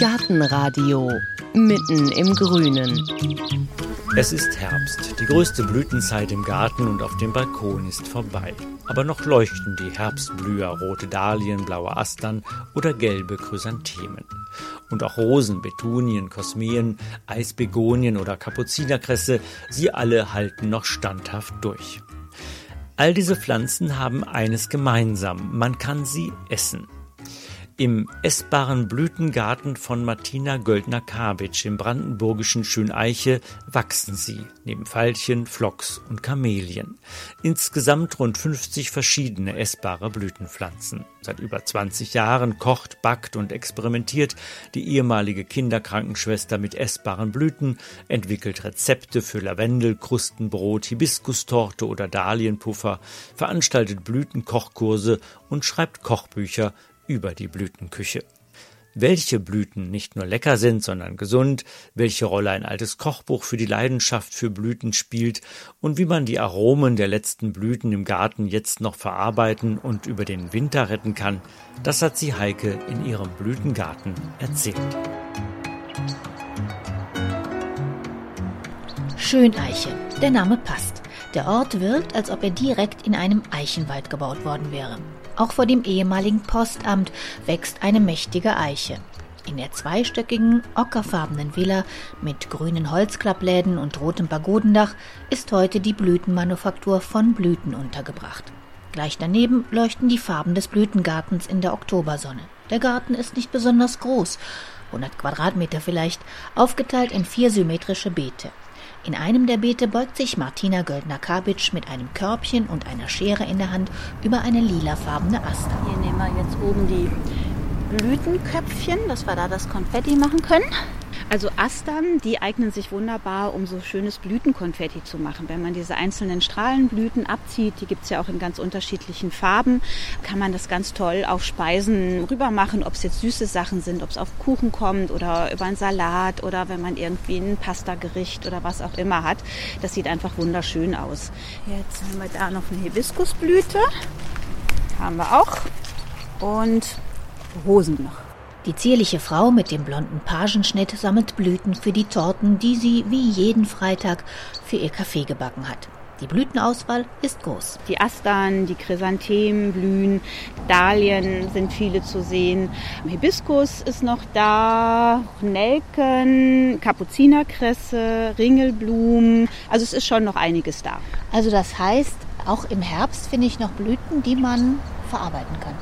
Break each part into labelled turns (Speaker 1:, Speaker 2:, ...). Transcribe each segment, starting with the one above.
Speaker 1: Gartenradio mitten im Grünen.
Speaker 2: Es ist Herbst. Die größte Blütenzeit im Garten und auf dem Balkon ist vorbei. Aber noch leuchten die Herbstblüher, rote Dahlien, blaue Astern oder gelbe Chrysanthemen. Und auch Rosen, Betunien, Kosmeen, Eisbegonien oder Kapuzinerkresse, sie alle halten noch standhaft durch. All diese Pflanzen haben eines gemeinsam, man kann sie essen. Im essbaren Blütengarten von Martina Göldner-Kabitsch im brandenburgischen Schöneiche wachsen sie, neben Veilchen, Phlox und Kamelien. Insgesamt rund 50 verschiedene essbare Blütenpflanzen. Seit über 20 Jahren kocht, backt und experimentiert die ehemalige Kinderkrankenschwester mit essbaren Blüten, entwickelt Rezepte für Lavendel, Krustenbrot, Hibiskustorte oder Dahlienpuffer, veranstaltet Blütenkochkurse und schreibt Kochbücher über die Blütenküche. Welche Blüten nicht nur lecker sind, sondern gesund, welche Rolle ein altes Kochbuch für die Leidenschaft für Blüten spielt und wie man die Aromen der letzten Blüten im Garten jetzt noch verarbeiten und über den Winter retten kann, das hat sie Heike in ihrem Blütengarten erzählt.
Speaker 3: Schöneiche, der Name passt. Der Ort wirkt, als ob er direkt in einem Eichenwald gebaut worden wäre. Auch vor dem ehemaligen Postamt wächst eine mächtige Eiche. In der zweistöckigen, ockerfarbenen Villa mit grünen Holzklappläden und rotem Pagodendach ist heute die Blütenmanufaktur von Blüten untergebracht. Gleich daneben leuchten die Farben des Blütengartens in der Oktobersonne. Der Garten ist nicht besonders groß, 100 Quadratmeter vielleicht, aufgeteilt in vier symmetrische Beete. In einem der Beete beugt sich Martina Göldner-Kabitsch mit einem Körbchen und einer Schere in der Hand über eine lilafarbene Aster.
Speaker 4: Hier nehmen wir jetzt oben die Blütenköpfchen, dass wir da das Konfetti machen können. Also Astern, die eignen sich wunderbar, um so schönes Blütenkonfetti zu machen. Wenn man diese einzelnen Strahlenblüten abzieht, die gibt's ja auch in ganz unterschiedlichen Farben, kann man das ganz toll auf Speisen rüber machen, ob es jetzt süße Sachen sind, ob es auf Kuchen kommt oder über einen Salat oder wenn man irgendwie ein Pastagericht oder was auch immer hat. Das sieht einfach wunderschön aus. Jetzt haben wir da noch eine Hibiskusblüte. Haben wir auch. Und Rosen noch.
Speaker 3: Die zierliche Frau mit dem blonden Pagenschnitt sammelt Blüten für die Torten, die sie wie jeden Freitag für ihr Kaffee gebacken hat. Die Blütenauswahl ist groß.
Speaker 4: Die Astern, die Chrysanthemen blühen, Dahlien sind viele zu sehen. Hibiskus ist noch da, Nelken, Kapuzinerkresse, Ringelblumen. Also es ist schon noch einiges da.
Speaker 3: Also das heißt, auch im Herbst finde ich noch Blüten, die man verarbeiten kann.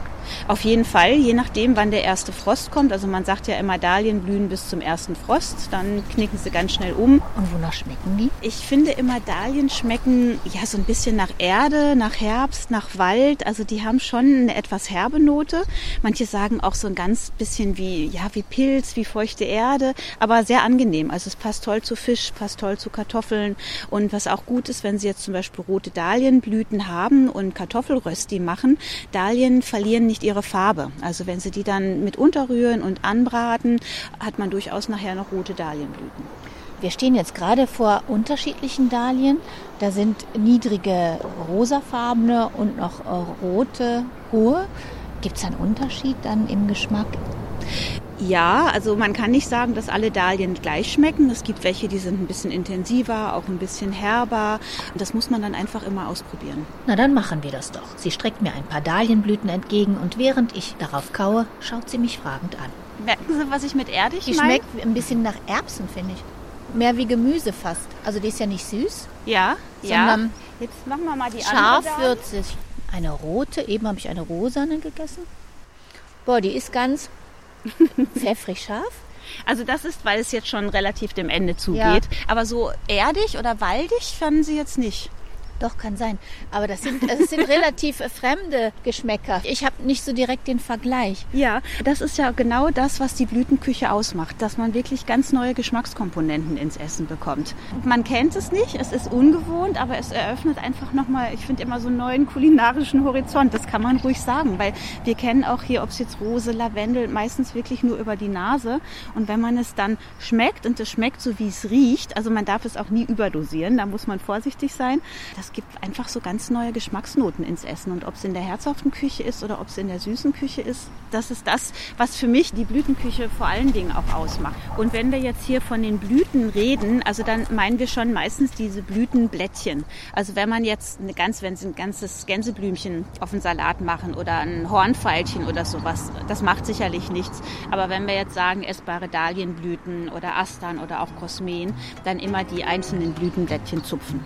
Speaker 4: Auf jeden Fall, je nachdem, wann der erste Frost kommt. Also man sagt ja immer, Dahlien blühen bis zum ersten Frost. Dann knicken sie ganz schnell um.
Speaker 3: Und wonach schmecken die?
Speaker 4: Ich finde immer, Dahlien schmecken ja so ein bisschen nach Erde, nach Herbst, nach Wald. Also die haben schon eine etwas herbe Note. Manche sagen auch so ein ganz bisschen wie, ja, wie Pilz, wie feuchte Erde. Aber sehr angenehm. Also es passt toll zu Fisch, passt toll zu Kartoffeln. Und was auch gut ist, wenn Sie jetzt zum Beispiel rote Dahlienblüten haben und Kartoffelrösti machen. Dahlien verlieren nicht ihre Farbe. Also wenn Sie die dann mit unterrühren und anbraten, hat man durchaus nachher noch rote Dahlienblüten.
Speaker 3: Wir stehen jetzt gerade vor unterschiedlichen Dahlien. Da sind niedrige rosafarbene und noch rote hohe. Gibt es einen Unterschied dann im Geschmack?
Speaker 4: Ja, also man kann nicht sagen, dass alle Dahlien gleich schmecken. Es gibt welche, die sind ein bisschen intensiver, auch ein bisschen herber. Und das muss man dann einfach immer ausprobieren.
Speaker 3: Na, dann machen wir das doch. Sie streckt mir ein paar Dahlienblüten entgegen und während ich darauf kaue, schaut sie mich fragend an.
Speaker 4: Merken Sie, was ich mit erdig
Speaker 3: Die
Speaker 4: meine?
Speaker 3: schmeckt ein bisschen nach Erbsen, finde ich. Mehr wie Gemüse fast. Also die ist ja nicht süß,
Speaker 4: Ja, ja. Jetzt machen wir mal die
Speaker 3: scharf
Speaker 4: andere
Speaker 3: würzig. Eine rote, eben habe ich eine rosane gegessen. Boah, die ist ganz pfeffrig scharf.
Speaker 4: Also das ist, weil es jetzt schon relativ dem Ende zugeht.
Speaker 3: Ja.
Speaker 4: Aber so erdig oder waldig fanden Sie jetzt nicht.
Speaker 3: Doch, kann sein. Aber das sind, das sind relativ äh, fremde Geschmäcker. Ich habe nicht so direkt den Vergleich.
Speaker 4: Ja, das ist ja genau das, was die Blütenküche ausmacht, dass man wirklich ganz neue Geschmackskomponenten ins Essen bekommt. Man kennt es nicht, es ist ungewohnt, aber es eröffnet einfach nochmal, ich finde immer so einen neuen kulinarischen Horizont. Das kann man ruhig sagen, weil wir kennen auch hier, ob es jetzt Rose, Lavendel, meistens wirklich nur über die Nase. Und wenn man es dann schmeckt und es schmeckt so, wie es riecht, also man darf es auch nie überdosieren, da muss man vorsichtig sein. Das es gibt einfach so ganz neue Geschmacksnoten ins Essen. Und ob es in der herzhaften Küche ist oder ob es in der süßen Küche ist, das ist das, was für mich die Blütenküche vor allen Dingen auch ausmacht. Und wenn wir jetzt hier von den Blüten reden, also dann meinen wir schon meistens diese Blütenblättchen. Also wenn man jetzt eine ganz, wenn Sie ein ganzes Gänseblümchen auf den Salat machen oder ein Hornfeilchen oder sowas, das macht sicherlich nichts. Aber wenn wir jetzt sagen, essbare Dahlienblüten oder Astern oder auch Kosmen, dann immer die einzelnen Blütenblättchen zupfen.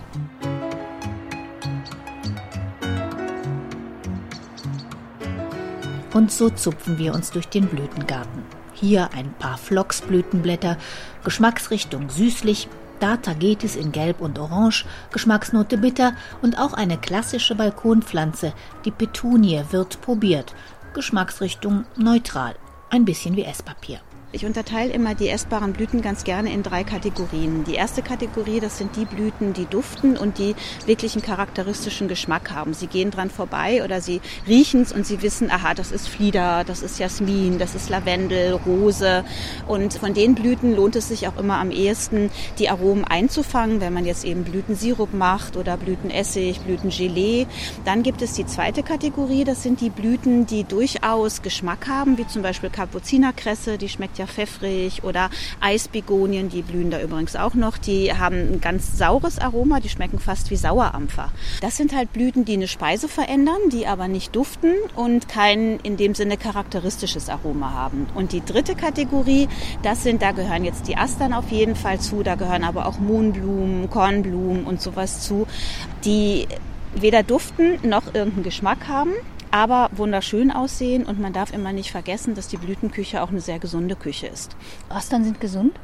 Speaker 3: Und so zupfen wir uns durch den Blütengarten. Hier ein paar Phloxblütenblätter, Geschmacksrichtung süßlich, da Tagetes in Gelb und Orange, Geschmacksnote bitter und auch eine klassische Balkonpflanze, die Petunie, wird probiert. Geschmacksrichtung neutral, ein bisschen wie Esspapier.
Speaker 4: Ich unterteile immer die essbaren Blüten ganz gerne in drei Kategorien. Die erste Kategorie, das sind die Blüten, die duften und die wirklich einen charakteristischen Geschmack haben. Sie gehen dran vorbei oder sie riechen es und sie wissen, aha, das ist Flieder, das ist Jasmin, das ist Lavendel, Rose. Und von den Blüten lohnt es sich auch immer am ehesten, die Aromen einzufangen, wenn man jetzt eben Blütensirup macht oder Blütenessig, Blütengelee. Dann gibt es die zweite Kategorie, das sind die Blüten, die durchaus Geschmack haben, wie zum Beispiel Kapuzinerkresse, die schmeckt ja ja pfeffrig oder Eisbegonien, die blühen da übrigens auch noch. Die haben ein ganz saures Aroma, die schmecken fast wie Sauerampfer. Das sind halt Blüten, die eine Speise verändern, die aber nicht duften und kein in dem Sinne charakteristisches Aroma haben. Und die dritte Kategorie, das sind, da gehören jetzt die Astern auf jeden Fall zu, da gehören aber auch Mohnblumen, Kornblumen und sowas zu, die weder duften noch irgendeinen Geschmack haben aber wunderschön aussehen und man darf immer nicht vergessen, dass die Blütenküche auch eine sehr gesunde Küche ist.
Speaker 3: Austern sind gesund?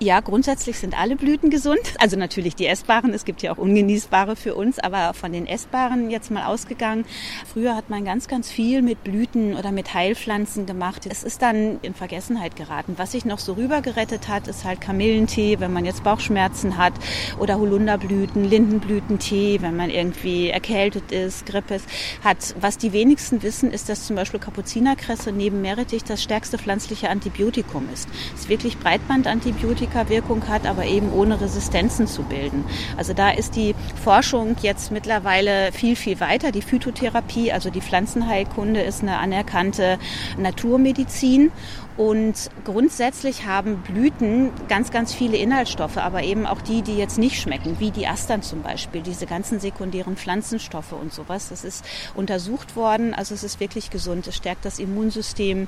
Speaker 4: Ja, grundsätzlich sind alle Blüten gesund. Also natürlich die essbaren. Es gibt ja auch ungenießbare für uns, aber von den essbaren jetzt mal ausgegangen. Früher hat man ganz, ganz viel mit Blüten oder mit Heilpflanzen gemacht. Es ist dann in Vergessenheit geraten. Was sich noch so rübergerettet hat, ist halt Kamillentee, wenn man jetzt Bauchschmerzen hat oder Holunderblüten, Lindenblütentee, wenn man irgendwie erkältet ist, Grippe hat. Was die wenigsten wissen, ist, dass zum Beispiel Kapuzinerkresse neben Meerrettich das stärkste pflanzliche Antibiotikum ist. Es ist wirklich Breitbandantibiotikum Antibiotikawirkung hat, aber eben ohne Resistenzen zu bilden. Also da ist die Forschung jetzt mittlerweile viel, viel weiter. Die Phytotherapie, also die Pflanzenheilkunde, ist eine anerkannte Naturmedizin. Und grundsätzlich haben Blüten ganz, ganz viele Inhaltsstoffe, aber eben auch die, die jetzt nicht schmecken, wie die Astern zum Beispiel, diese ganzen sekundären Pflanzenstoffe und sowas. Das ist untersucht worden, also es ist wirklich gesund. Es stärkt das Immunsystem.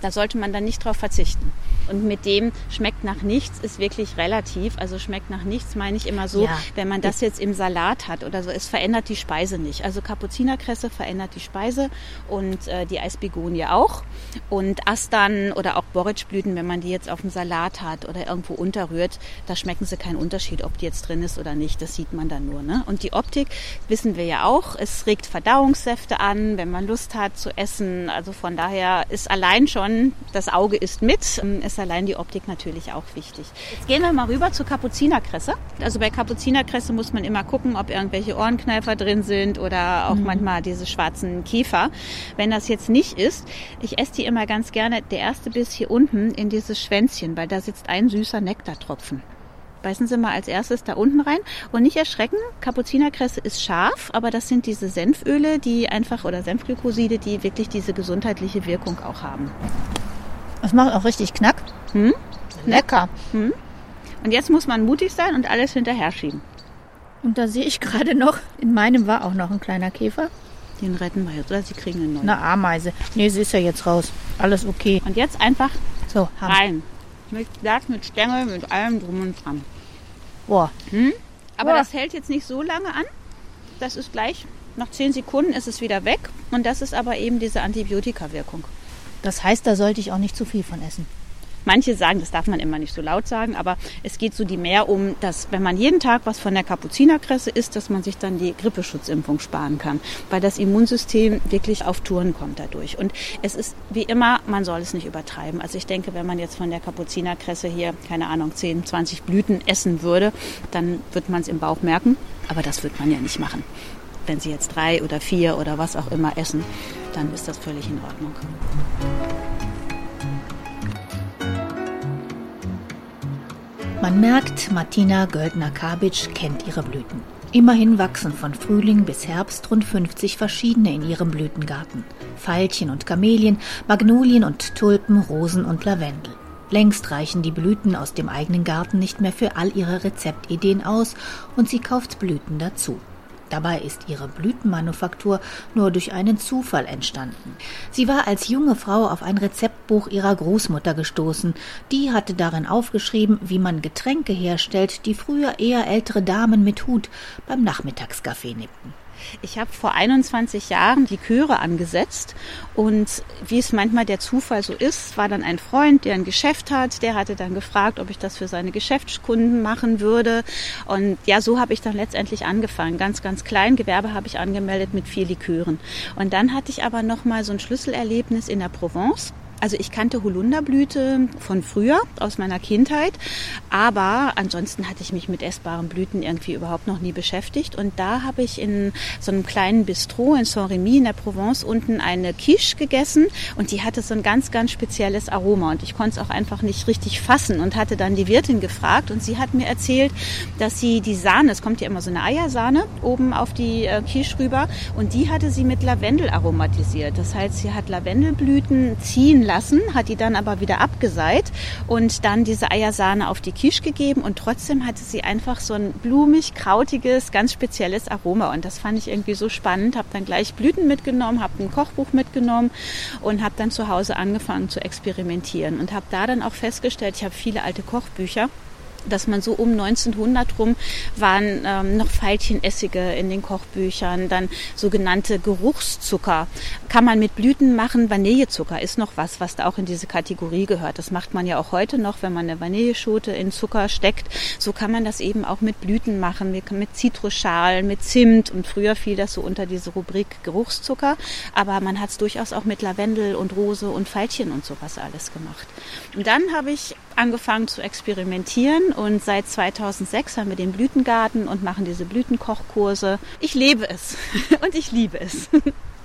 Speaker 4: Da sollte man dann nicht drauf verzichten. Und mit dem schmeckt nach nichts ist wirklich relativ. Also schmeckt nach nichts meine ich immer so, ja. wenn man das jetzt im Salat hat oder so, es verändert die Speise nicht. Also Kapuzinerkresse verändert die Speise und äh, die Eisbegonie auch. Und Astern oder auch Borretschblüten, wenn man die jetzt auf dem Salat hat oder irgendwo unterrührt, da schmecken sie keinen Unterschied, ob die jetzt drin ist oder nicht. Das sieht man dann nur. Ne? Und die Optik wissen wir ja auch. Es regt Verdauungssäfte an, wenn man Lust hat zu essen. Also von daher ist allein schon das Auge ist mit. Es ist allein die Optik natürlich auch wichtig. Jetzt gehen wir mal rüber zur Kapuzinerkresse. Also bei Kapuzinerkresse muss man immer gucken, ob irgendwelche Ohrenkneifer drin sind oder auch mhm. manchmal diese schwarzen Käfer. Wenn das jetzt nicht ist, ich esse die immer ganz gerne. Der erste Biss hier unten in dieses Schwänzchen, weil da sitzt ein süßer Nektartropfen. Beißen Sie mal als erstes da unten rein und nicht erschrecken. Kapuzinerkresse ist scharf, aber das sind diese Senföle, die einfach oder Senfglykoside, die wirklich diese gesundheitliche Wirkung auch haben.
Speaker 3: Das macht auch richtig Knack. Hm?
Speaker 4: Lecker. Hm? Und jetzt muss man mutig sein und alles hinterher schieben.
Speaker 3: Und da sehe ich gerade noch, in meinem war auch noch ein kleiner Käfer.
Speaker 4: Den retten wir jetzt, oder Sie kriegen einen neuen.
Speaker 3: Eine Ameise. Nee, sie ist ja jetzt raus. Alles okay.
Speaker 4: Und jetzt einfach so rein. Mit Blatt, mit Stängel, mit allem drum und dran. Boah. Hm? Aber Boah. das hält jetzt nicht so lange an. Das ist gleich, nach 10 Sekunden ist es wieder weg. Und das ist aber eben diese Antibiotika-Wirkung.
Speaker 3: Das heißt, da sollte ich auch nicht zu viel von essen.
Speaker 4: Manche sagen, das darf man immer nicht so laut sagen, aber es geht so die mehr um, dass wenn man jeden Tag was von der Kapuzinerkresse isst, dass man sich dann die Grippeschutzimpfung sparen kann, weil das Immunsystem wirklich auf Touren kommt dadurch. Und es ist wie immer, man soll es nicht übertreiben. Also ich denke, wenn man jetzt von der Kapuzinerkresse hier, keine Ahnung, 10, 20 Blüten essen würde, dann wird man es im Bauch merken. Aber das wird man ja nicht machen. Wenn Sie jetzt drei oder vier oder was auch immer essen, dann ist das völlig in Ordnung.
Speaker 3: Man merkt, Martina Göldner-Kabitsch kennt ihre Blüten. Immerhin wachsen von Frühling bis Herbst rund 50 verschiedene in ihrem Blütengarten. Veilchen und Kamelien, Magnolien und Tulpen, Rosen und Lavendel. Längst reichen die Blüten aus dem eigenen Garten nicht mehr für all ihre Rezeptideen aus und sie kauft Blüten dazu. Dabei ist ihre Blütenmanufaktur nur durch einen Zufall entstanden. Sie war als junge Frau auf ein Rezeptbuch ihrer Großmutter gestoßen. Die hatte darin aufgeschrieben, wie man Getränke herstellt, die früher eher ältere Damen mit Hut beim Nachmittagskaffee nippten.
Speaker 4: Ich habe vor 21 Jahren die Chöre angesetzt und wie es manchmal der Zufall so ist, war dann ein Freund, der ein Geschäft hat, der hatte dann gefragt, ob ich das für seine Geschäftskunden machen würde und ja, so habe ich dann letztendlich angefangen. Ganz, ganz klein, Gewerbe habe ich angemeldet mit vier Likören. Und dann hatte ich aber noch mal so ein Schlüsselerlebnis in der Provence. Also ich kannte Holunderblüte von früher, aus meiner Kindheit, aber ansonsten hatte ich mich mit essbaren Blüten irgendwie überhaupt noch nie beschäftigt. Und da habe ich in so einem kleinen Bistro in Saint-Rémy in der Provence unten eine Quiche gegessen und die hatte so ein ganz, ganz spezielles Aroma und ich konnte es auch einfach nicht richtig fassen und hatte dann die Wirtin gefragt und sie hat mir erzählt, dass sie die Sahne, es kommt ja immer so eine Eiersahne oben auf die äh, Quiche rüber und die hatte sie mit Lavendel aromatisiert. Das heißt, sie hat Lavendelblüten ziehen lassen, hat die dann aber wieder abgeseit und dann diese Eiersahne auf die Quiche gegeben und trotzdem hatte sie einfach so ein blumig, krautiges, ganz spezielles Aroma und das fand ich irgendwie so spannend. Habe dann gleich Blüten mitgenommen, habe ein Kochbuch mitgenommen und habe dann zu Hause angefangen zu experimentieren und habe da dann auch festgestellt, ich habe viele alte Kochbücher dass man so um 1900 rum waren ähm, noch Veilchenessige in den Kochbüchern, dann sogenannte Geruchszucker. Kann man mit Blüten machen. Vanillezucker ist noch was, was da auch in diese Kategorie gehört. Das macht man ja auch heute noch, wenn man eine Vanilleschote in Zucker steckt. So kann man das eben auch mit Blüten machen, mit Zitrusschalen, mit Zimt. Und früher fiel das so unter diese Rubrik Geruchszucker. Aber man hat es durchaus auch mit Lavendel und Rose und Veilchen und sowas alles gemacht. Und dann habe ich angefangen zu experimentieren und seit 2006 haben wir den Blütengarten und machen diese Blütenkochkurse. Ich lebe es und ich liebe es.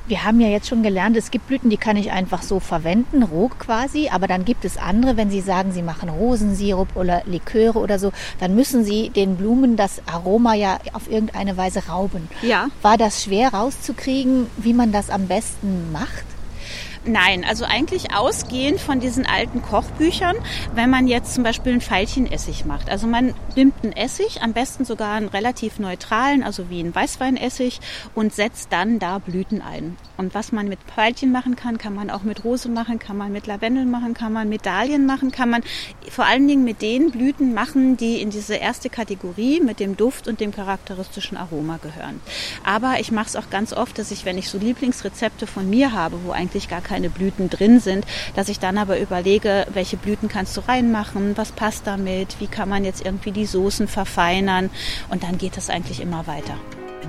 Speaker 3: Wir haben ja jetzt schon gelernt, es gibt Blüten, die kann ich einfach so verwenden, roh quasi, aber dann gibt es andere, wenn Sie sagen, Sie machen Rosensirup oder Liköre oder so, dann müssen Sie den Blumen das Aroma ja auf irgendeine Weise rauben.
Speaker 4: Ja.
Speaker 3: War das schwer rauszukriegen, wie man das am besten macht?
Speaker 4: Nein, also eigentlich ausgehend von diesen alten Kochbüchern, wenn man jetzt zum Beispiel einen Veilchenessig macht. Also man nimmt einen Essig, am besten sogar einen relativ neutralen, also wie einen Weißweinessig und setzt dann da Blüten ein. Und was man mit Veilchen machen kann, kann man auch mit Rose machen, kann man mit Lavendel machen, kann man mit Dahlien machen, kann man vor allen Dingen mit den Blüten machen, die in diese erste Kategorie mit dem Duft und dem charakteristischen Aroma gehören. Aber ich mache es auch ganz oft, dass ich, wenn ich so Lieblingsrezepte von mir habe, wo eigentlich gar keine Blüten drin sind, dass ich dann aber überlege, welche Blüten kannst du reinmachen, was passt damit, wie kann man jetzt irgendwie die Soßen verfeinern und dann geht es eigentlich immer weiter.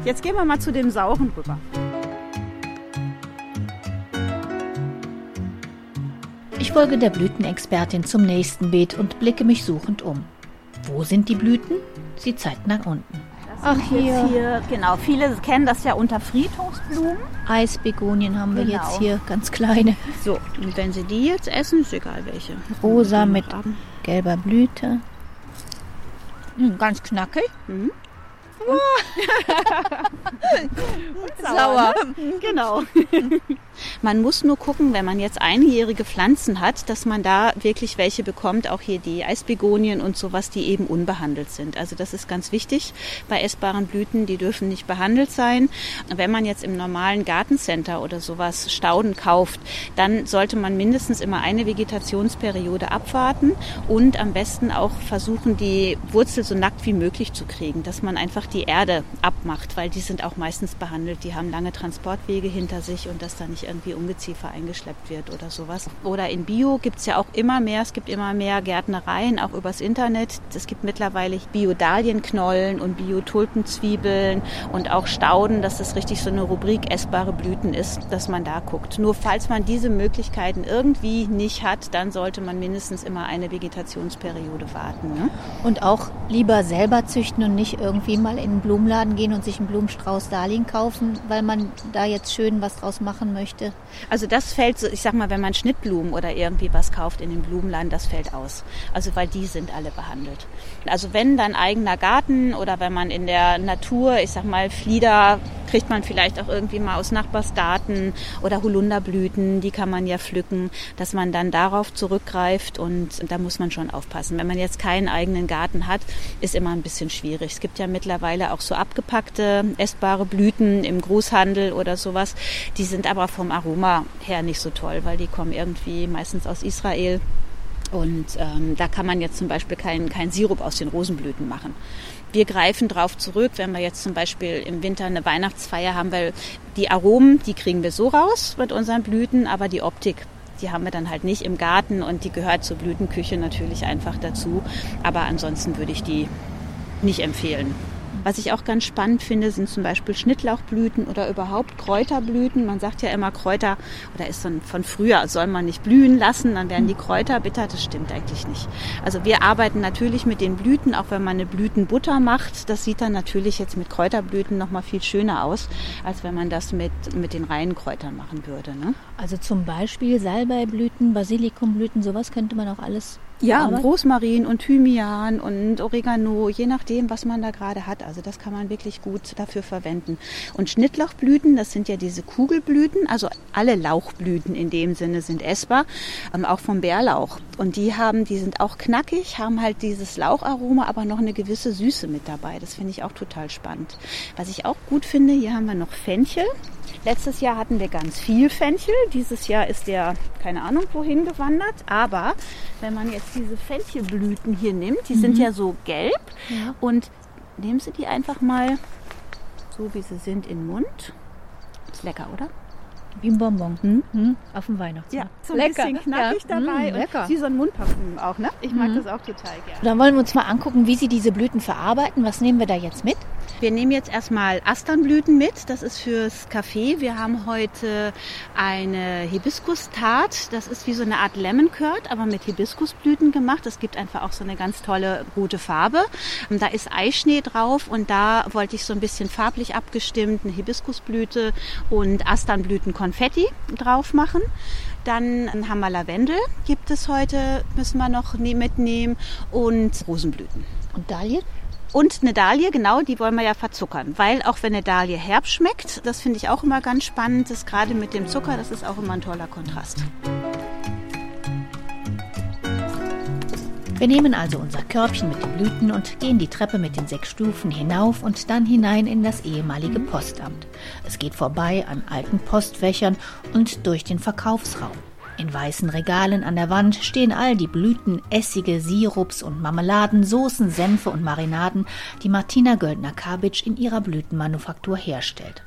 Speaker 4: Jetzt gehen wir mal zu dem Sauren rüber.
Speaker 3: Ich folge der Blütenexpertin zum nächsten Beet und blicke mich suchend um. Wo sind die Blüten? Sie zeigt nach unten.
Speaker 4: Ach hier. hier. Genau, viele kennen das ja unter Friedhofsblumen.
Speaker 3: Eisbegonien haben wir genau. jetzt hier, ganz kleine.
Speaker 4: So, und wenn Sie die jetzt essen, ist egal welche.
Speaker 3: Rosa mit haben. gelber Blüte. Mhm, ganz knackig. Mhm.
Speaker 4: Sauer. Genau. Man muss nur gucken, wenn man jetzt einjährige Pflanzen hat, dass man da wirklich welche bekommt, auch hier die Eisbegonien und sowas, die eben unbehandelt sind. Also das ist ganz wichtig bei essbaren Blüten, die dürfen nicht behandelt sein. Wenn man jetzt im normalen Gartencenter oder sowas Stauden kauft, dann sollte man mindestens immer eine Vegetationsperiode abwarten und am besten auch versuchen, die Wurzel so nackt wie möglich zu kriegen, dass man einfach die Erde abmacht, weil die sind auch meistens behandelt, die haben lange Transportwege hinter sich und dass da nicht irgendwie Ungeziefer eingeschleppt wird oder sowas. Oder in Bio gibt es ja auch immer mehr, es gibt immer mehr Gärtnereien, auch übers Internet. Es gibt mittlerweile Bio-Dalienknollen und Bio-Tulpenzwiebeln und auch Stauden, dass das richtig so eine Rubrik essbare Blüten ist, dass man da guckt. Nur falls man diese Möglichkeiten irgendwie nicht hat, dann sollte man mindestens immer eine Vegetationsperiode warten. Ne?
Speaker 3: Und auch lieber selber züchten und nicht irgendwie mal in einen Blumenladen gehen und sich einen Blumenstrauß Darlehen kaufen, weil man da jetzt schön was draus machen möchte?
Speaker 4: Also das fällt, ich sag mal, wenn man Schnittblumen oder irgendwie was kauft in den Blumenladen, das fällt aus. Also weil die sind alle behandelt. Also wenn dann eigener Garten oder wenn man in der Natur, ich sag mal, Flieder kriegt man vielleicht auch irgendwie mal aus Nachbarsgarten oder Holunderblüten, die kann man ja pflücken, dass man dann darauf zurückgreift und da muss man schon aufpassen. Wenn man jetzt keinen eigenen Garten hat, ist immer ein bisschen schwierig. Es gibt ja mittlerweile auch so abgepackte essbare Blüten im Großhandel oder sowas. Die sind aber vom Aroma her nicht so toll, weil die kommen irgendwie meistens aus Israel. Und ähm, da kann man jetzt zum Beispiel keinen kein Sirup aus den Rosenblüten machen. Wir greifen darauf zurück, wenn wir jetzt zum Beispiel im Winter eine Weihnachtsfeier haben, weil die Aromen, die kriegen wir so raus mit unseren Blüten, aber die Optik, die haben wir dann halt nicht im Garten und die gehört zur Blütenküche natürlich einfach dazu. Aber ansonsten würde ich die nicht empfehlen. Was ich auch ganz spannend finde, sind zum Beispiel Schnittlauchblüten oder überhaupt Kräuterblüten. Man sagt ja immer Kräuter, oder ist dann von früher, soll man nicht blühen lassen, dann werden die Kräuter bitter. Das stimmt eigentlich nicht. Also wir arbeiten natürlich mit den Blüten, auch wenn man eine Blütenbutter macht. Das sieht dann natürlich jetzt mit Kräuterblüten nochmal viel schöner aus, als wenn man das mit, mit den reinen Kräutern machen würde. Ne?
Speaker 3: Also zum Beispiel Salbeiblüten, Basilikumblüten, sowas könnte man auch alles
Speaker 4: ja, und Rosmarin und Thymian und Oregano, je nachdem, was man da gerade hat. Also das kann man wirklich gut dafür verwenden. Und Schnittlauchblüten, das sind ja diese Kugelblüten, also alle Lauchblüten in dem Sinne sind essbar, ähm, auch vom Bärlauch. Und die haben, die sind auch knackig, haben halt dieses Laucharoma, aber noch eine gewisse Süße mit dabei. Das finde ich auch total spannend. Was ich auch gut finde, hier haben wir noch Fenchel. Letztes Jahr hatten wir ganz viel Fenchel. Dieses Jahr ist der, keine Ahnung, wohin gewandert. Aber wenn man jetzt diese Fenchelblüten hier nimmt, die mhm. sind ja so gelb. Ja. Und nehmen Sie die einfach mal so, wie sie sind, in den Mund. Ist lecker, oder?
Speaker 3: Wie ein Bonbon. Hm? Hm? Auf dem Weihnachtsmarkt.
Speaker 4: Ja, so ein lecker. bisschen knackig ja. dabei. Hm, lecker. wie so ein Mundparfüm auch, ne? Ich mag hm. das auch total gerne.
Speaker 3: Dann wollen wir uns mal angucken, wie Sie diese Blüten verarbeiten. Was nehmen wir da jetzt mit?
Speaker 4: Wir nehmen jetzt erstmal Asternblüten mit. Das ist fürs Kaffee. Wir haben heute eine Hibiskus-Tart. Das ist wie so eine Art Lemon Curd, aber mit Hibiskusblüten gemacht. Das gibt einfach auch so eine ganz tolle rote Farbe. Da ist Eischnee drauf und da wollte ich so ein bisschen farblich abgestimmt eine Hibiskusblüte und Asternblüten Konfetti drauf machen. Dann haben wir Lavendel, gibt es heute, müssen wir noch ne-, mitnehmen und Rosenblüten.
Speaker 3: Und Dahlien?
Speaker 4: Und eine Dahlie, genau, die wollen wir ja verzuckern. Weil auch wenn eine Dahlie herb schmeckt, das finde ich auch immer ganz spannend, das gerade mit dem Zucker, das ist auch immer ein toller Kontrast.
Speaker 3: Wir nehmen also unser Körbchen mit den Blüten und gehen die Treppe mit den sechs Stufen hinauf und dann hinein in das ehemalige Postamt. Es geht vorbei an alten Postfächern und durch den Verkaufsraum. In weißen Regalen an der Wand stehen all die Blüten, Essige, Sirups und Marmeladen, Soßen, Senfe und Marinaden, die Martina Göldner-Kabitsch in ihrer Blütenmanufaktur herstellt.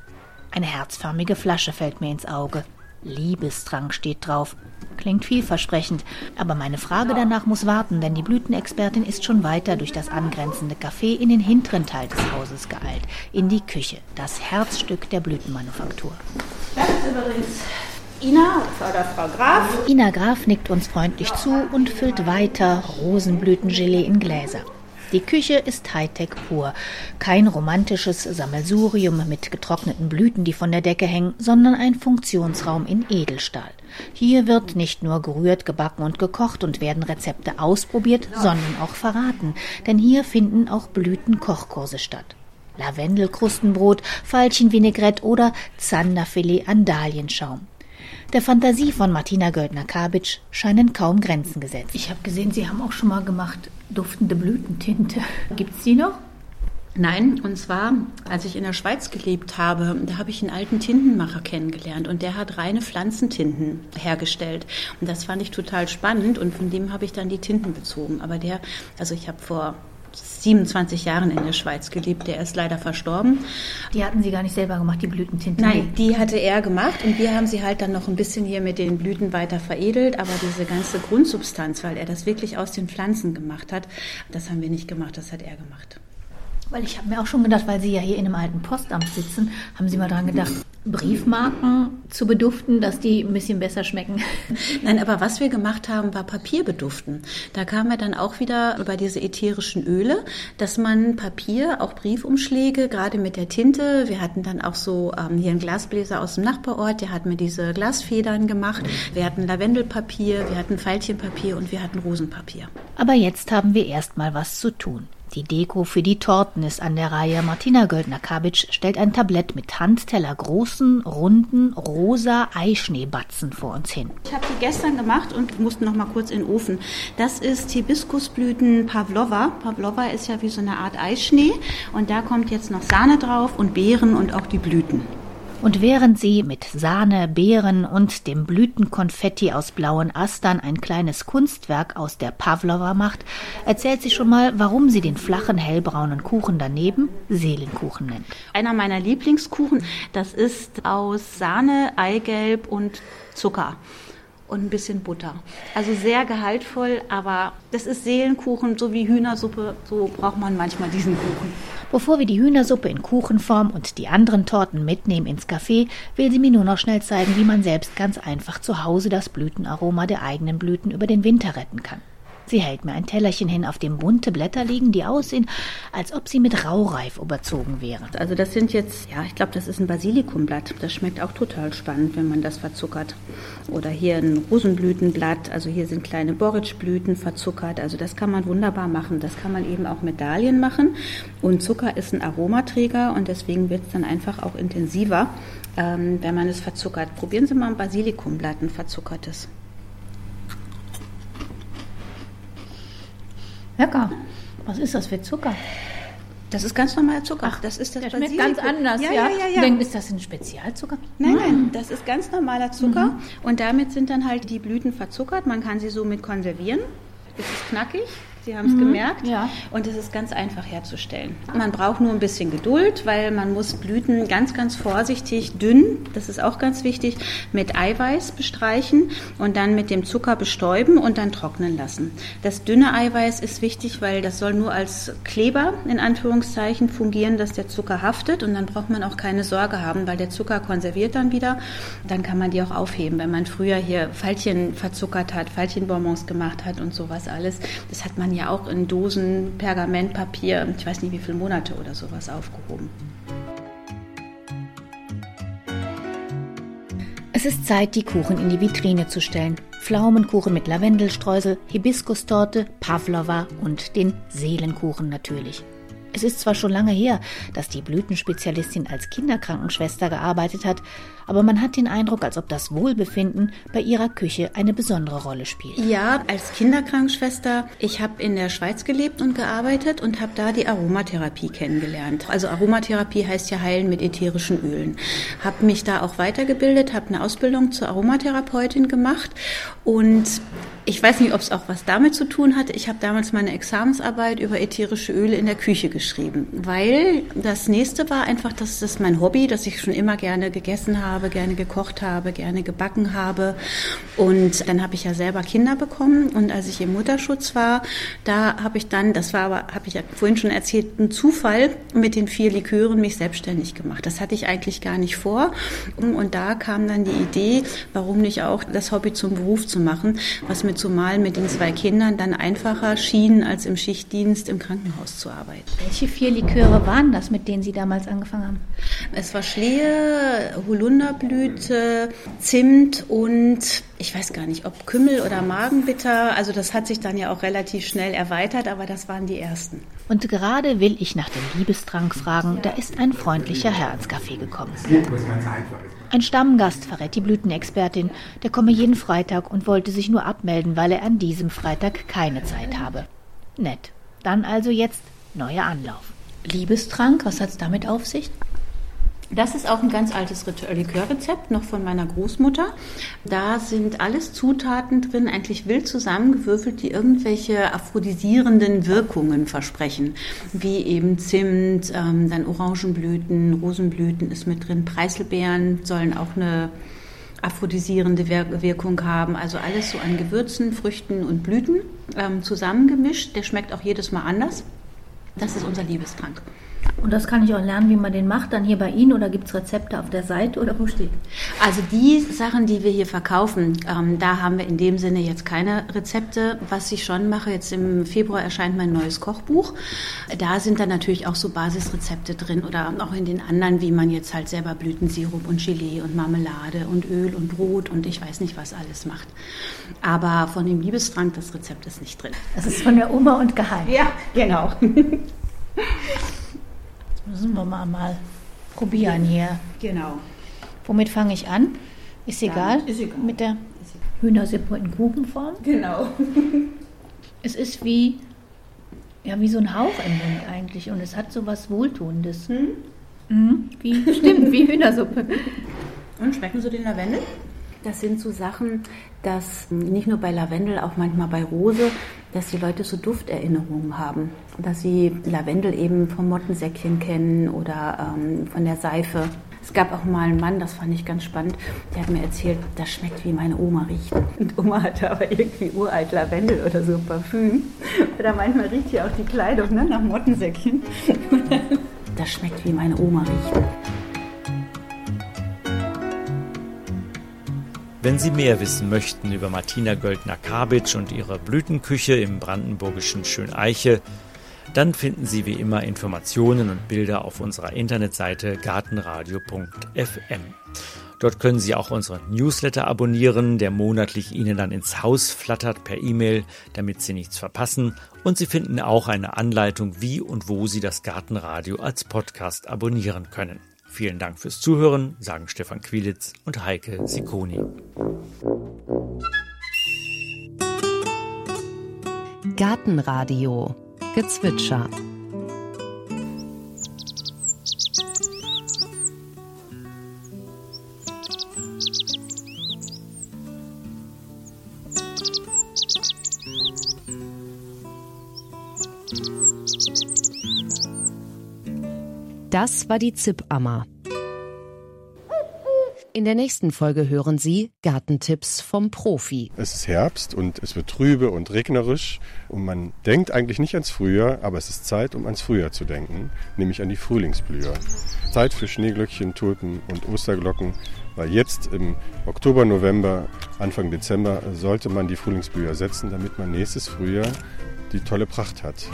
Speaker 3: Eine herzförmige Flasche fällt mir ins Auge. Liebestrank steht drauf. Klingt vielversprechend, aber meine Frage danach muss warten, denn die Blütenexpertin ist schon weiter durch das angrenzende Café in den hinteren Teil des Hauses geeilt, in die Küche, das Herzstück der Blütenmanufaktur.
Speaker 4: Das ist übrigens Ina oder Frau Graf.
Speaker 3: Ina Graf nickt uns freundlich zu und füllt weiter Rosenblütengelee in Gläser. Die Küche ist Hightech pur. Kein romantisches Sammelsurium mit getrockneten Blüten, die von der Decke hängen, sondern ein Funktionsraum in Edelstahl. Hier wird nicht nur gerührt, gebacken und gekocht und werden Rezepte ausprobiert, sondern auch verraten, denn hier finden auch Blütenkochkurse statt. Lavendelkrustenbrot, Veilchenvinaigrette oder Zanderfilet Andalienschaum. Der Fantasie von Martina Göldner-Kabitsch scheinen kaum Grenzen gesetzt.
Speaker 5: Ich habe gesehen, Sie haben auch schon mal gemacht duftende Blütentinte. Gibt es die noch?
Speaker 4: Nein, und zwar, als ich in der Schweiz gelebt habe, da habe ich einen alten Tintenmacher kennengelernt und der hat reine Pflanzentinten hergestellt. Und das fand ich total spannend und von dem habe ich dann die Tinten bezogen. Aber der, also ich habe vor 27 Jahren in der Schweiz gelebt. Der ist leider verstorben.
Speaker 5: Die hatten Sie gar nicht selber gemacht, die Blütentinte?
Speaker 4: Nein, die hatte er gemacht und wir haben sie halt dann noch ein bisschen hier mit den Blüten weiter veredelt. Aber diese ganze Grundsubstanz, weil er das wirklich aus den Pflanzen gemacht hat, das haben wir nicht gemacht, das hat er gemacht.
Speaker 5: Weil ich habe mir auch schon gedacht, weil Sie ja hier in einem alten Postamt sitzen, haben Sie mal daran gedacht, Briefmarken zu beduften, dass die ein bisschen besser schmecken.
Speaker 4: Nein, aber was wir gemacht haben, war Papier beduften. Da kamen wir dann auch wieder über diese ätherischen Öle, dass man Papier, auch Briefumschläge, gerade mit der Tinte, wir hatten dann auch so ähm, hier einen Glasbläser aus dem Nachbarort, der hat mir diese Glasfedern gemacht. Wir hatten Lavendelpapier, wir hatten Veilchenpapier und wir hatten Rosenpapier.
Speaker 3: Aber jetzt haben wir erstmal was zu tun. Die Deko für die Torten ist an der Reihe. Martina Göldner-Kabitsch stellt ein Tablett mit Handteller großen, runden, rosa Eischneebatzen vor uns hin.
Speaker 4: Ich habe die gestern gemacht und musste noch mal kurz in den Ofen. Das ist Hibiskusblüten Pavlova. Pavlova ist ja wie so eine Art Eischnee und da kommt jetzt noch Sahne drauf und Beeren und auch die Blüten.
Speaker 3: Und während sie mit Sahne, Beeren und dem Blütenkonfetti aus blauen Astern ein kleines Kunstwerk aus der Pavlova macht, erzählt sie schon mal, warum sie den flachen hellbraunen Kuchen daneben Seelenkuchen nennt.
Speaker 4: Einer meiner Lieblingskuchen, das ist aus Sahne, Eigelb und Zucker und ein bisschen Butter. Also sehr gehaltvoll, aber das ist Seelenkuchen, so wie Hühnersuppe, so braucht man manchmal diesen Kuchen.
Speaker 3: Bevor wir die Hühnersuppe in Kuchenform und die anderen Torten mitnehmen ins Café, will sie mir nur noch schnell zeigen, wie man selbst ganz einfach zu Hause das Blütenaroma der eigenen Blüten über den Winter retten kann. Sie hält mir ein Tellerchen hin, auf dem bunte Blätter liegen, die aussehen, als ob sie mit Raureif überzogen wären.
Speaker 4: Also das sind jetzt, ja, ich glaube, das ist ein Basilikumblatt. Das schmeckt auch total spannend, wenn man das verzuckert. Oder hier ein Rosenblütenblatt. Also hier sind kleine Borretschblüten verzuckert. Also das kann man wunderbar machen. Das kann man eben auch mit Dahlien machen. Und Zucker ist ein Aromaträger und deswegen wird es dann einfach auch intensiver, ähm, wenn man es verzuckert. Probieren Sie mal ein Basilikumblatt, ein verzuckertes.
Speaker 5: Lecker. Was ist das für Zucker?
Speaker 4: Das ist ganz normaler Zucker. Ach,
Speaker 5: das ist das der schmeckt ganz anders,
Speaker 4: ja. ja, ja, ja.
Speaker 5: Dann ist das ein Spezialzucker?
Speaker 4: Nein, nein, das ist ganz normaler Zucker. Mhm. Und damit sind dann halt die Blüten verzuckert. Man kann sie so mit konservieren. Es ist knackig. Sie haben es mhm, gemerkt. Ja. Und es ist ganz einfach herzustellen. Man braucht nur ein bisschen Geduld, weil man muss Blüten ganz, ganz vorsichtig dünn, das ist auch ganz wichtig, mit Eiweiß bestreichen und dann mit dem Zucker bestäuben und dann trocknen lassen. Das dünne Eiweiß ist wichtig, weil das soll nur als Kleber in Anführungszeichen fungieren, dass der Zucker haftet und dann braucht man auch keine Sorge haben, weil der Zucker konserviert dann wieder. Dann kann man die auch aufheben, wenn man früher hier Faltchen verzuckert hat, Faltchenbonbons gemacht hat und sowas alles. Das hat man ja ja auch in Dosen Pergamentpapier, ich weiß nicht wie viele Monate oder sowas aufgehoben.
Speaker 3: Es ist Zeit, die Kuchen in die Vitrine zu stellen. Pflaumenkuchen mit Lavendelstreusel, Hibiskustorte, Pavlova und den Seelenkuchen natürlich. Es ist zwar schon lange her, dass die Blütenspezialistin als Kinderkrankenschwester gearbeitet hat, aber man hat den Eindruck, als ob das Wohlbefinden bei ihrer Küche eine besondere Rolle spielt.
Speaker 4: Ja, als Kinderkrankenschwester, ich habe in der Schweiz gelebt und gearbeitet und habe da die Aromatherapie kennengelernt. Also Aromatherapie heißt ja heilen mit ätherischen Ölen. Habe mich da auch weitergebildet, habe eine Ausbildung zur Aromatherapeutin gemacht und ich weiß nicht, ob es auch was damit zu tun hatte. Ich habe damals meine Examensarbeit über ätherische Öle in der Küche geschrieben, weil das nächste war einfach, dass das mein Hobby, dass ich schon immer gerne gegessen habe, gerne gekocht habe, gerne gebacken habe. Und dann habe ich ja selber Kinder bekommen und als ich im Mutterschutz war, da habe ich dann, das war aber, habe ich ja vorhin schon erzählt, ein Zufall mit den vier Likören mich selbstständig gemacht. Das hatte ich eigentlich gar nicht vor. Und da kam dann die Idee, warum nicht auch das Hobby zum Beruf zu machen, was mit zumal mit den zwei Kindern dann einfacher schien, als im Schichtdienst im Krankenhaus zu arbeiten.
Speaker 5: Welche vier Liköre waren das, mit denen Sie damals angefangen haben?
Speaker 4: Es war Schlehe, Holunderblüte, Zimt und ich weiß gar nicht, ob Kümmel oder Magenbitter. Also das hat sich dann ja auch relativ schnell erweitert, aber das waren die ersten.
Speaker 3: Und gerade will ich nach dem Liebestrank fragen, da ist ein freundlicher Herr ins Café gekommen. Ein Stammgast verrät die Blütenexpertin, der komme jeden Freitag und wollte sich nur abmelden, weil er an diesem Freitag keine Zeit habe. Nett. Dann also jetzt neuer Anlauf.
Speaker 5: Liebestrank, was hat es damit auf sich?
Speaker 4: Das ist auch ein ganz altes Likörrezept, noch von meiner Großmutter. Da sind alles Zutaten drin, eigentlich wild zusammengewürfelt, die irgendwelche aphrodisierenden Wirkungen versprechen. Wie eben Zimt, ähm, dann Orangenblüten, Rosenblüten ist mit drin, Preiselbeeren sollen auch eine aphrodisierende Wirkung haben. Also alles so an Gewürzen, Früchten und Blüten ähm, zusammengemischt. Der schmeckt auch jedes Mal anders. Das ist unser Liebestrank.
Speaker 5: Und das kann ich auch lernen, wie man den macht, dann hier bei Ihnen oder gibt es Rezepte auf der Seite oder wo steht?
Speaker 4: Also die Sachen, die wir hier verkaufen, ähm, da haben wir in dem Sinne jetzt keine Rezepte. Was ich schon mache, jetzt im Februar erscheint mein neues Kochbuch. Da sind dann natürlich auch so Basisrezepte drin oder auch in den anderen, wie man jetzt halt selber Blütensirup und Gelee und Marmelade und Öl und Brot und ich weiß nicht, was alles macht. Aber von dem Liebesfrank, das Rezept ist nicht drin.
Speaker 5: Das ist von der Oma und geheim.
Speaker 4: Ja, genau.
Speaker 5: Müssen wir mal, mal probieren hier.
Speaker 4: Genau.
Speaker 5: Womit fange ich an? Ist egal?
Speaker 4: ist egal.
Speaker 5: Mit der Hühnersuppe in Kuchenform?
Speaker 4: Genau.
Speaker 5: Es ist wie, ja, wie so ein Hauch im Mund eigentlich und es hat so was Wohltuendes.
Speaker 4: Hm?
Speaker 5: Mhm, wie, stimmt, wie Hühnersuppe.
Speaker 4: Und schmecken Sie den Lavendel? Das sind so Sachen, dass nicht nur bei Lavendel, auch manchmal bei Rose, dass die Leute so Dufterinnerungen haben. Dass sie Lavendel eben vom Mottensäckchen kennen oder ähm, von der Seife. Es gab auch mal einen Mann, das fand ich ganz spannend, der hat mir erzählt, das schmeckt wie meine Oma riecht. Und Oma hatte aber irgendwie uralt Lavendel oder so Parfüm. Oder manchmal riecht ja auch die Kleidung ne, nach Mottensäckchen. Das schmeckt wie meine Oma riecht.
Speaker 2: Wenn Sie mehr wissen möchten über Martina Göldner-Kabitsch und ihre Blütenküche im brandenburgischen Schöneiche, dann finden Sie wie immer Informationen und Bilder auf unserer Internetseite gartenradio.fm. Dort können Sie auch unseren Newsletter abonnieren, der monatlich Ihnen dann ins Haus flattert per E-Mail, damit Sie nichts verpassen. Und Sie finden auch eine Anleitung, wie und wo Sie das Gartenradio als Podcast abonnieren können. Vielen Dank fürs Zuhören, sagen Stefan Quilitz und Heike Sikoni.
Speaker 1: Gartenradio Gezwitscher. Das war die Zippammer. In der nächsten Folge hören Sie Gartentipps vom Profi.
Speaker 6: Es ist Herbst und es wird trübe und regnerisch und man denkt eigentlich nicht ans Frühjahr, aber es ist Zeit, um ans Frühjahr zu denken, nämlich an die Frühlingsblüher. Zeit für Schneeglöckchen, Tulpen und Osterglocken, weil jetzt im Oktober, November, Anfang Dezember sollte man die Frühlingsblüher setzen, damit man nächstes Frühjahr die tolle Pracht hat.